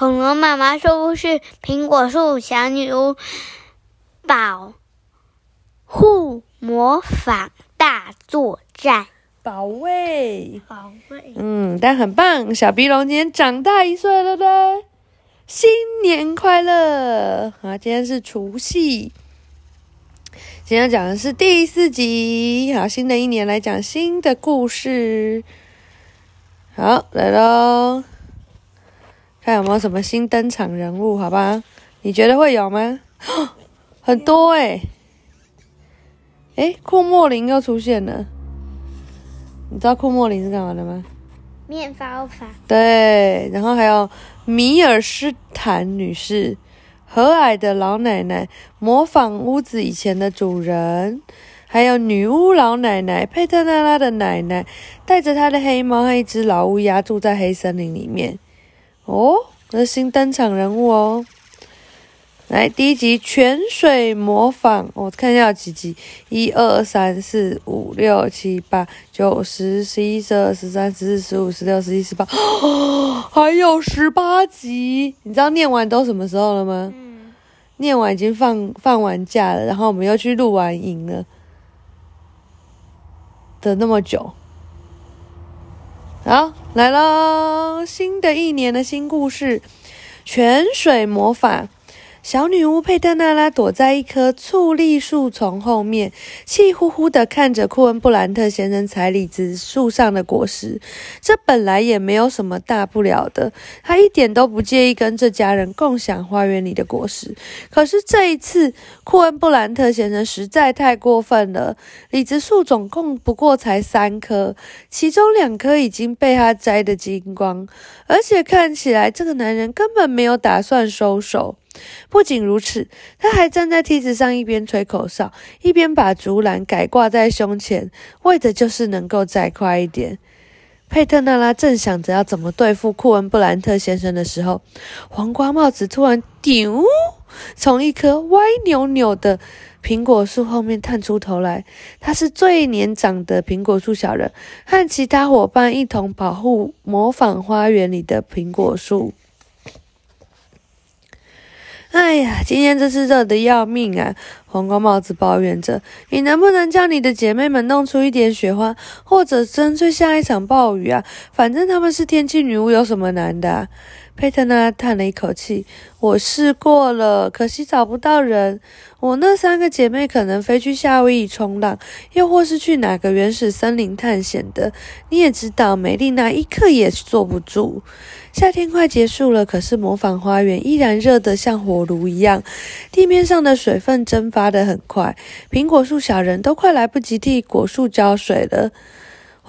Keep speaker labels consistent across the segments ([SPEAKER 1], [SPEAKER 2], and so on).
[SPEAKER 1] 恐龙妈妈说不是：苹果树小女巫保护魔法大作战，
[SPEAKER 2] 保卫。
[SPEAKER 1] 保卫。
[SPEAKER 2] 嗯，但很棒，小鼻龙今天长大一岁了嘞，新年快乐！啊，今天是除夕，今天讲的是第四集。好，新的一年来讲新的故事。好，来喽，看有没有什么新登场人物？好吧，你觉得会有吗？很多哎、诶，库莫林又出现了。你知道库莫林是干嘛的吗？
[SPEAKER 1] 面包法，
[SPEAKER 2] 对，然后还有米尔斯坦女士，和蔼的老奶奶，模仿屋子以前的主人，还有女巫老奶奶佩特娜拉的奶奶，带着她的黑猫和一只老乌鸦住在黑森林里面。哦，这是新登场人物哦。来，第一集泉水模仿，我看一下有几集，一二三四五六七八九十十一十二十三十四十五十六十七十八，还有十八集。你知道念完都什么时候了吗？
[SPEAKER 1] 嗯，
[SPEAKER 2] 念完已经放放完假了，然后我们又去录完影了等那么久。好，来喽！新的一年的新故事，泉水魔法。小女巫佩特娜拉躲在一棵醋栗树丛后面，气呼呼地看着库恩布兰特先生采李子树上的果实。这本来也没有什么大不了的，他一点都不介意跟这家人共享花园里的果实。可是这一次，库恩布兰特先生实在太过分了。李子树总共不过才三棵，其中两棵已经被他摘得精光，而且看起来这个男人根本没有打算收手。不仅如此，他还站在梯子上，一边吹口哨，一边把竹篮改挂在胸前，为的就是能够再快一点。佩特纳拉正想着要怎么对付库恩布兰特先生的时候，黄瓜帽子突然“丢”从一棵歪扭扭的苹果树后面探出头来。他是最年长的苹果树小人，和其他伙伴一同保护模仿花园里的苹果树。哎呀，今天真是热的要命啊！黄瓜帽子抱怨着：“你能不能叫你的姐妹们弄出一点雪花，或者干脆下一场暴雨啊？反正他们是天气女巫，有什么难的、？”佩特娜叹了一口气：“我试过了，可惜找不到人。我那三个姐妹可能飞去夏威夷冲浪，又或是去哪个原始森林探险的。你也知道，美丽娜一刻也坐不住。”夏天快结束了，可是模仿花园依然热得像火炉一样，地面上的水分蒸发得很快，苹果树小人都快来不及替果树浇水了。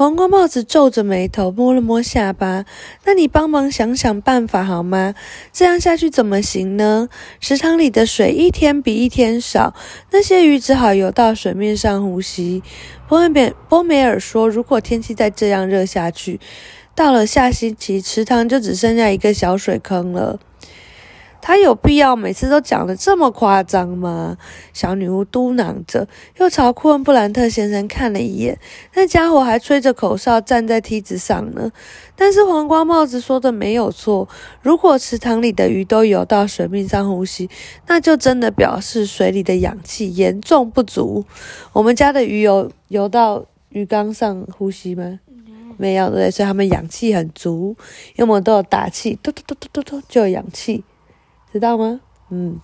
[SPEAKER 2] 黄瓜帽子皱着眉头，摸了摸下巴。那你帮忙想想办法好吗？这样下去怎么行呢？池塘里的水一天比一天少，那些鱼只好游到水面上呼吸。波梅波梅尔说：“如果天气再这样热下去，到了下星期，池塘就只剩下一个小水坑了。”他有必要每次都讲得这么夸张吗？小女巫嘟囔着，又朝库恩布兰特先生看了一眼。那家伙还吹着口哨站在梯子上呢。但是黄瓜帽子说的没有错，如果池塘里的鱼都游到水面上呼吸，那就真的表示水里的氧气严重不足。我们家的鱼游游到鱼缸上呼吸吗？没有，对？所以它们氧气很足，因为我们都有打气，嘟嘟嘟嘟嘟嘟就有氧气。知道吗？嗯，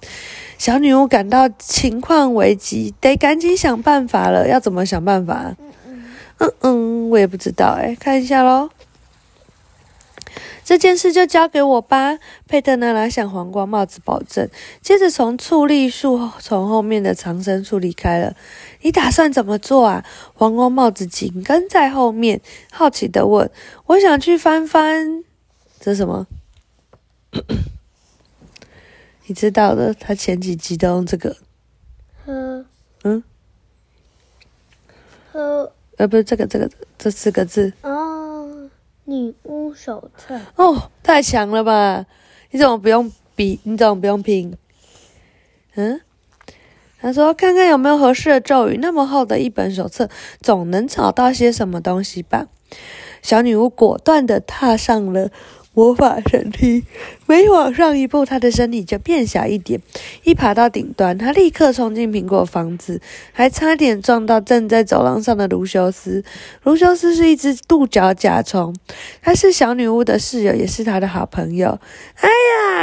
[SPEAKER 2] 小女巫感到情况危急，得赶紧想办法了。要怎么想办法？嗯嗯，我也不知道哎，看一下喽。这件事就交给我吧，佩特娜拉向黄瓜帽子保证。接着从醋栗树从后面的藏身处离开了。你打算怎么做啊？黄瓜帽子紧跟在后面，好奇的问：“我想去翻翻，这是什么？”你知道的，他前几集都用这个，
[SPEAKER 1] 呵
[SPEAKER 2] 嗯，
[SPEAKER 1] 呵
[SPEAKER 2] 呃，不是这个这个这四个字
[SPEAKER 1] 哦，女巫手册，
[SPEAKER 2] 哦，太强了吧？你怎么不用比？你怎么不用拼？嗯，他说看看有没有合适的咒语。那么厚的一本手册，总能找到些什么东西吧？小女巫果断地踏上了魔法神梯，每往上一步，他的身体就变小一点。一爬到顶端，他立刻冲进苹果房子，还差点撞到正在走廊上的卢修斯。卢修斯是一只独角甲虫，他是小女巫的室友，也是她的好朋友。哎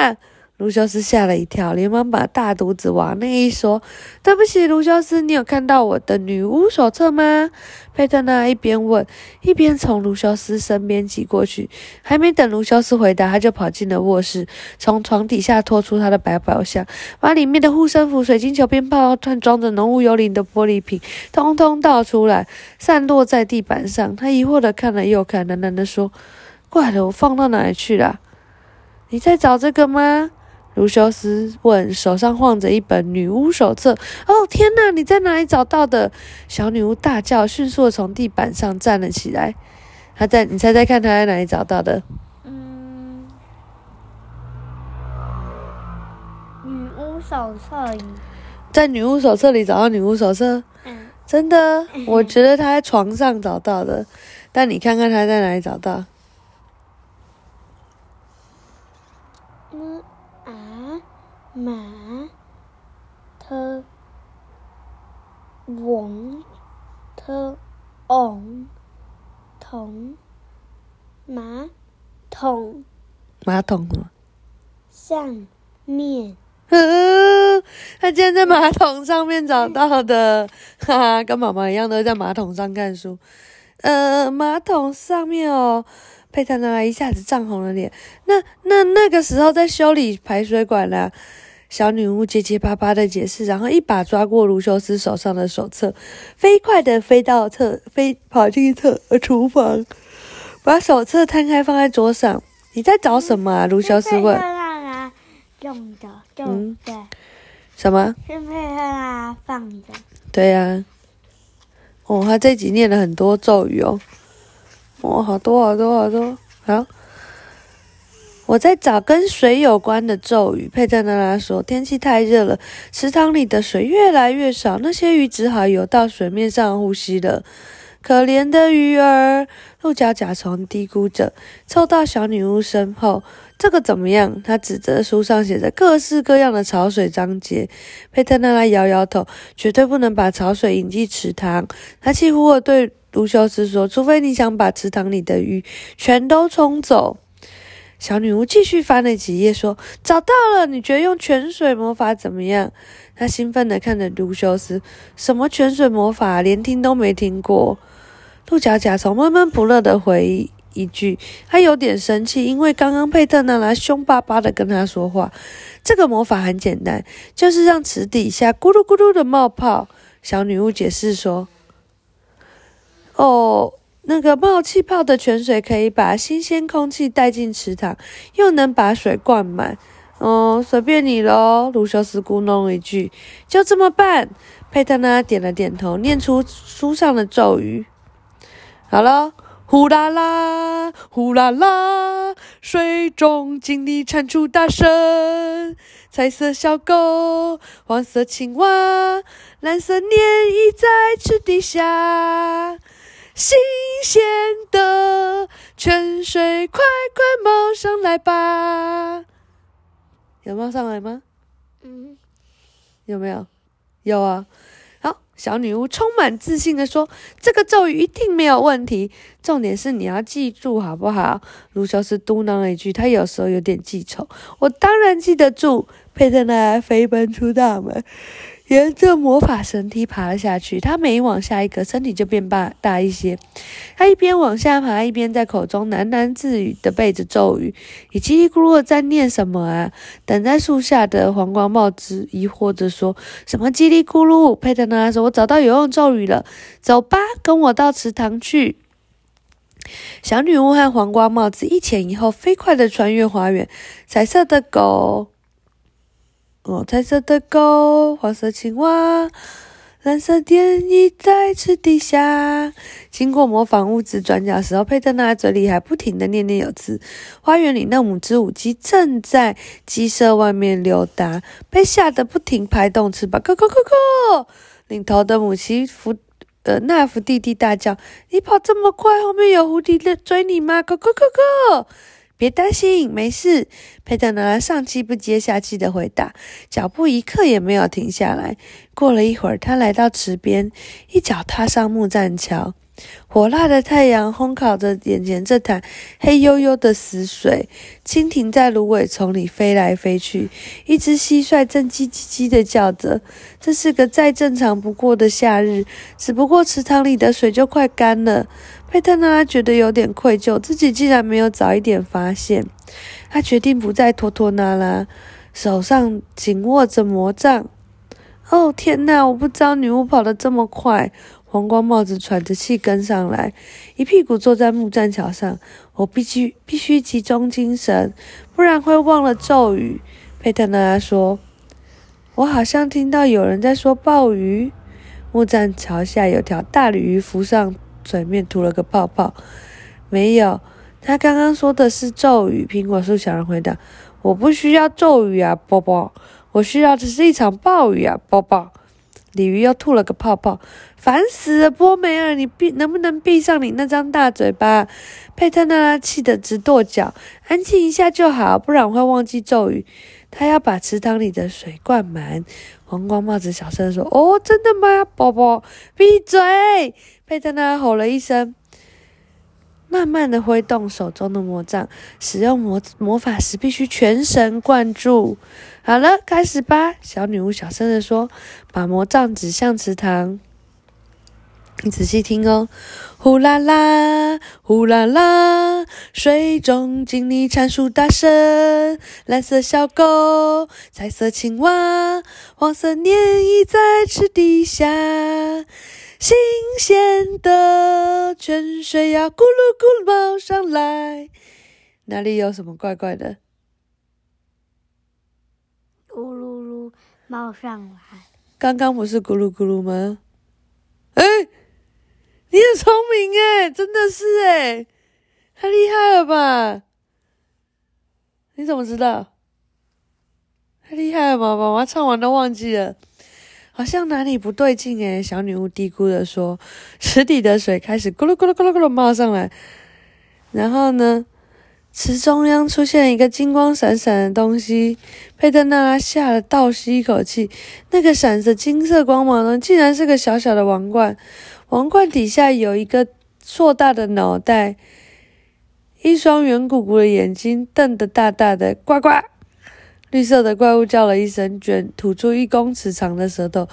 [SPEAKER 2] 呀！卢修斯吓了一跳，连忙把大肚子往那一缩。对不起，卢修斯，你有看到我的女巫手册吗？佩特娜一边问，一边从卢修斯身边挤过去。还没等卢修斯回答，他就跑进了卧室，从床底下拖出他的百宝箱，把里面的护身符、水晶球、鞭炮和装着浓雾幽灵的玻璃瓶，通通倒出来，散落在地板上。他疑惑的看了又看，喃喃的说：“怪了，我放到哪里去了？你在找这个吗？”卢修斯问，手上晃着一本女巫手册。“哦，天哪！你在哪里找到的？”小女巫大叫，迅速从地板上站了起来。她在，你猜猜看，她在哪里找到的？
[SPEAKER 1] 嗯，女巫手册里。
[SPEAKER 2] 在女巫手册里找到女巫手册？嗯，真的？我觉得她在床上找到的。但你看看她在哪里找到？
[SPEAKER 1] 马特王特昂桶马桶
[SPEAKER 2] 马桶
[SPEAKER 1] 上面，
[SPEAKER 2] 他竟然在马桶上面找到的，哈哈，跟妈妈一样，都在马桶上看书。呃，马桶上面哦。佩特娜拉一下子涨红了脸。那、那、那个时候在修理排水管呢。小女巫结结巴巴的解释，然后一把抓过卢修斯手上的手册，飞快的飞到厕，飞跑进厕厨房，把手册摊开放在桌上。你在找什么啊？卢修斯问。
[SPEAKER 1] 用的，用的。
[SPEAKER 2] 什么？
[SPEAKER 1] 是佩特拉放的。
[SPEAKER 2] 对呀。哦，他这集念了很多咒语哦。哦，好多好多好多。好。我在找跟水有关的咒语。佩特娜拉说：“天气太热了，池塘里的水越来越少，那些鱼只好游到水面上呼吸了。可怜的鱼儿！”鹿角甲虫嘀咕着，凑到小女巫身后。这个怎么样？他指着书上写着各式各样的潮水章节。佩特娜拉摇摇头：“绝对不能把潮水引进池塘。”他气呼呼地对卢修斯说：“除非你想把池塘里的鱼全都冲走。”小女巫继续翻了几页，说：“找到了，你觉得用泉水魔法怎么样？”她兴奋地看着卢修斯：“什么泉水魔法？连听都没听过。”鹿角甲虫闷闷不乐地回一句：“他有点生气，因为刚刚佩特娜拉凶巴巴地跟他说话。这个魔法很简单，就是让池底下咕噜咕噜的冒泡。”小女巫解释说：“哦。”那个冒气泡的泉水可以把新鲜空气带进池塘，又能把水灌满。哦，随便你喽，卢修斯咕哝一句：“就这么办。”佩特娜点了点头，念出书上的咒语。好了，呼啦啦，呼啦啦，水中锦鲤产出大声，彩色小狗，黄色青蛙，蓝色鲶鱼在池底下。新鲜的泉水，快快冒上来吧！有冒上来吗？嗯，有没有？有啊。好，小女巫充满自信的说：“这个咒语一定没有问题。重点是你要记住，好不好？”卢修斯嘟囔了一句：“他有时候有点记仇。”我当然记得住。佩特娜飞奔出大门。沿着魔法绳梯爬了下去，他每往下一格，身体就变大大一些。他一边往下爬，一边在口中喃喃自语的背着咒语。你叽里咕噜的在念什么啊？等在树下的黄瓜帽子疑惑着说：“什么叽里咕噜？”佩特娜说：“我找到有用咒语了，走吧，跟我到池塘去。”小女巫和黄瓜帽子一前一后，飞快的穿越花园。彩色的狗。哦，彩色的狗，黄色青蛙，蓝色电影在池底下。经过模仿屋子转角时候，佩特纳嘴里还不停的念念有词。花园里那母织舞鸡正在鸡舍外面溜达，被吓得不停拍动翅膀，咯咯咯咯。领头的母鸡伏呃那伏弟弟大叫：“你跑这么快，后面有蝴蝶在追你吗？”咯咯咯咯。别担心，没事。佩特拿上气不接下气的回答，脚步一刻也没有停下来。过了一会儿，他来到池边，一脚踏上木栈桥。火辣的太阳烘烤着眼前这潭黑黝黝的死水，蜻蜓在芦苇丛里飞来飞去，一只蟋蟀正叽叽叽的叫着。这是个再正常不过的夏日，只不过池塘里的水就快干了。佩特娜觉得有点愧疚，自己竟然没有早一点发现。他决定不再拖拖拉拉，手上紧握着魔杖。哦天哪！我不知道女巫跑得这么快。黄光帽子喘着气跟上来，一屁股坐在木栈桥上。我必须必须集中精神，不然会忘了咒语。佩特娜说：“我好像听到有人在说鲍鱼。”木栈桥下有条大鲤鱼浮上嘴面，吐了个泡泡。没有，他刚刚说的是咒语。苹果树小人回答：“我不需要咒语啊，宝宝，我需要的是一场暴雨啊，宝宝。”鲤鱼又吐了个泡泡，烦死了！波梅尔，你闭能不能闭上你那张大嘴巴？佩特娜拉气得直跺脚，安静一下就好，不然我会忘记咒语。他要把池塘里的水灌满。黄光帽子小声说：“哦，真的吗，宝宝？闭嘴！”佩特娜拉吼了一声。慢慢的挥动手中的魔杖，使用魔魔法时必须全神贯注。好了，开始吧！小女巫小声的说，把魔杖指向池塘。你仔细听哦，呼啦啦，呼啦啦，水中锦鲤阐述大声，蓝色小狗，彩色青蛙，黄色黏液在池底下。新鲜的泉水呀，咕噜咕噜冒上来。哪里有什么怪怪的？
[SPEAKER 1] 咕噜噜冒上来。
[SPEAKER 2] 刚刚不是咕噜咕噜吗？哎，你很聪明哎，真的是哎，太厉害了吧？你怎么知道？太厉害了吧？妈妈唱完都忘记了。好像哪里不对劲诶小女巫嘀咕的说：“池底的水开始咕噜咕噜咕噜咕噜冒上来，然后呢，池中央出现一个金光闪闪的东西。佩特娜拉吓了，倒吸一口气。那个闪着金色光芒的，竟然是个小小的王冠。王冠底下有一个硕大的脑袋，一双圆鼓鼓的眼睛瞪得大大的，呱呱。”绿色的怪物叫了一声，卷吐出一公尺长的舌头，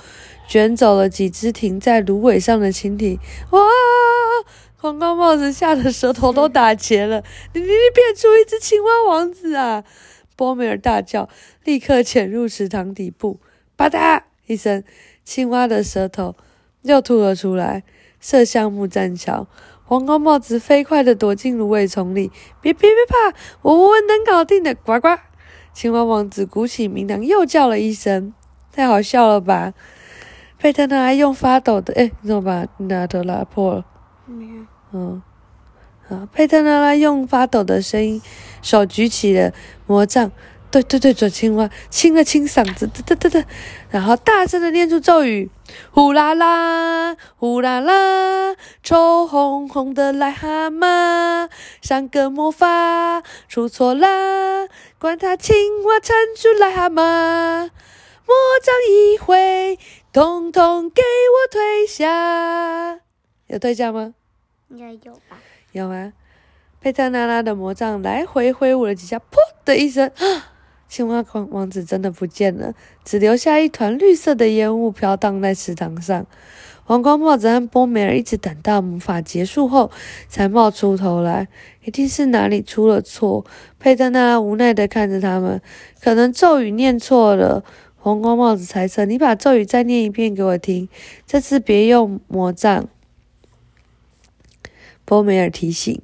[SPEAKER 2] 卷走了几只停在芦苇上的蜻蜓。哇！黄高帽子吓得舌头都打结了。你你你变出一只青蛙王子啊！波梅尔大叫，立刻潜入池塘底部。吧嗒一声，青蛙的舌头又吐了出来，射向木栈桥。黄高帽子飞快地躲进芦苇丛里。别别别怕，我我能搞定的！呱呱。青蛙王子鼓起鸣囊，又叫了一声，太好笑了吧？佩特娜用发抖的，哎，你怎么把拿头拉破了？
[SPEAKER 1] 没有。
[SPEAKER 2] 嗯，好，佩特娜拉用发抖的声音，手举起了魔杖。对对对，准青蛙清了清嗓子，哒哒哒哒，然后大声的念出咒语：呼啦啦，呼啦啦，臭烘烘的癞蛤蟆，上个魔法出错啦，管他青蛙缠住癞蛤蟆，魔杖一挥，统统给我退下。有退下吗？
[SPEAKER 1] 应该有吧。
[SPEAKER 2] 有吗？佩特拉拉的魔杖来回挥舞了几下，噗的一声。啊青蛙王王子真的不见了，只留下一团绿色的烟雾飘荡在池塘上。黄光帽子和波梅尔一直等到魔法结束后，才冒出头来。一定是哪里出了错。佩特娜无奈的看着他们，可能咒语念错了。黄光帽子猜测：“你把咒语再念一遍给我听，这次别用魔杖。”波梅尔提醒。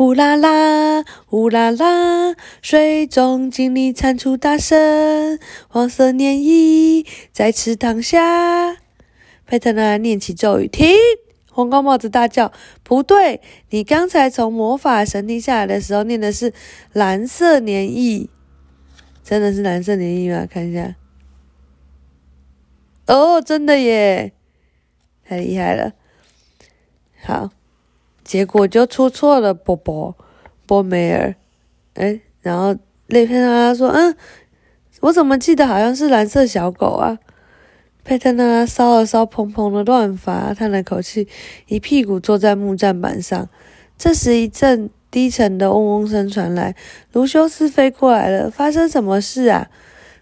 [SPEAKER 2] 呼啦啦，呼啦啦，水中锦鲤产出大声，黄色黏液在池塘下。佩特娜念起咒语，停！黄高帽子大叫：“不对，你刚才从魔法神殿下来的时候念的是蓝色黏液，真的是蓝色黏液吗？看一下。哦，真的耶，太厉害了。好。”结果就出错了，波波波梅尔，哎，然后雷佩特娜拉说：“嗯，我怎么记得好像是蓝色小狗啊？”佩特娜拉搔了搔蓬蓬的乱发，叹了口气，一屁股坐在木栈板上。这时，一阵低沉的嗡嗡声传来，卢修斯飞过来了。发生什么事啊？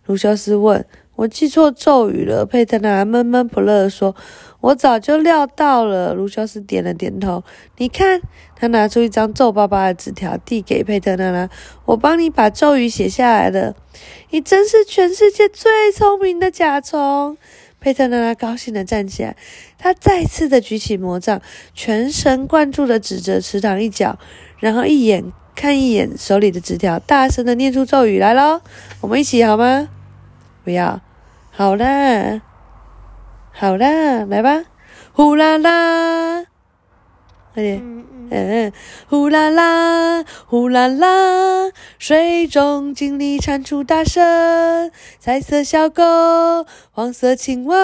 [SPEAKER 2] 卢修斯问。我记错咒语了。佩特娜拉闷闷不乐地说。我早就料到了。卢修斯点了点头。你看，他拿出一张皱巴巴的纸条，递给佩特娜拉。我帮你把咒语写下来了。你真是全世界最聪明的甲虫。佩特娜拉高兴地站起来，她再次的举起魔杖，全神贯注地指着池塘一角，然后一眼看一眼手里的纸条，大声地念出咒语来喽！我们一起好吗？不要，好啦，好啦，来吧，呼啦啦，快点。嗯，呼啦啦，呼啦啦，水中锦鲤蟾蜍大声，彩色小狗，黄色青蛙，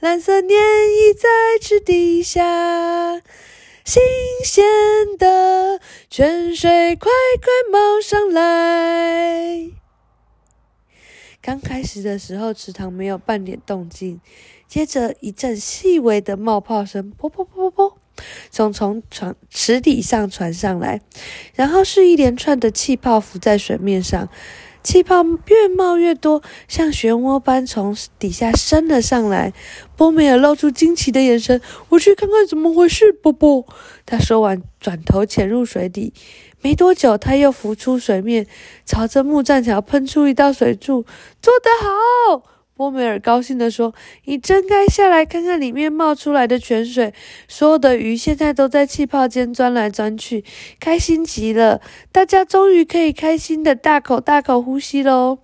[SPEAKER 2] 蓝色鲶鱼在池底下，新鲜的泉水快快冒上来。刚开始的时候，池塘没有半点动静，接着一阵细微的冒泡声，噗噗噗噗噗。从从船池底上传上来，然后是一连串的气泡浮在水面上，气泡越冒越多，像漩涡般从底下升了上来。波梅尔露出惊奇的眼神：“我去看看怎么回事。”波波，他说完，转头潜入水底。没多久，他又浮出水面，朝着木栈桥喷出一道水柱。做得好！波梅尔高兴地说：“你真该下来看看里面冒出来的泉水。所有的鱼现在都在气泡间钻来钻去，开心极了。大家终于可以开心的大口大口呼吸喽！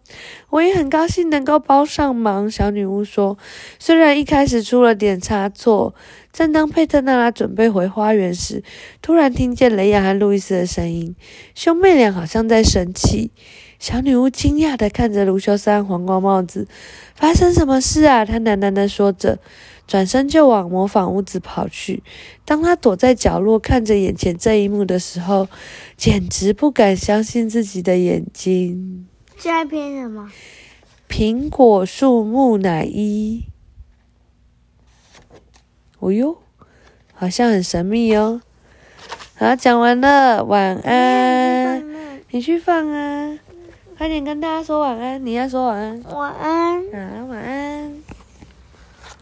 [SPEAKER 2] 我也很高兴能够帮上忙。”小女巫说：“虽然一开始出了点差错。”正当佩特娜拉准备回花园时，突然听见雷亚和路易斯的声音，兄妹俩好像在生气。小女巫惊讶地看着卢修斯和黄光帽子，发生什么事啊？她喃喃地说着，转身就往模仿屋子跑去。当她躲在角落看着眼前这一幕的时候，简直不敢相信自己的眼睛。
[SPEAKER 1] 这篇什么？
[SPEAKER 2] 苹果树木乃伊。哦哟，好像很神秘哦。好，讲完了，晚安。你去放啊。快点跟大家说晚安你要说晚安。
[SPEAKER 1] 晚安。
[SPEAKER 2] 晚安晚安。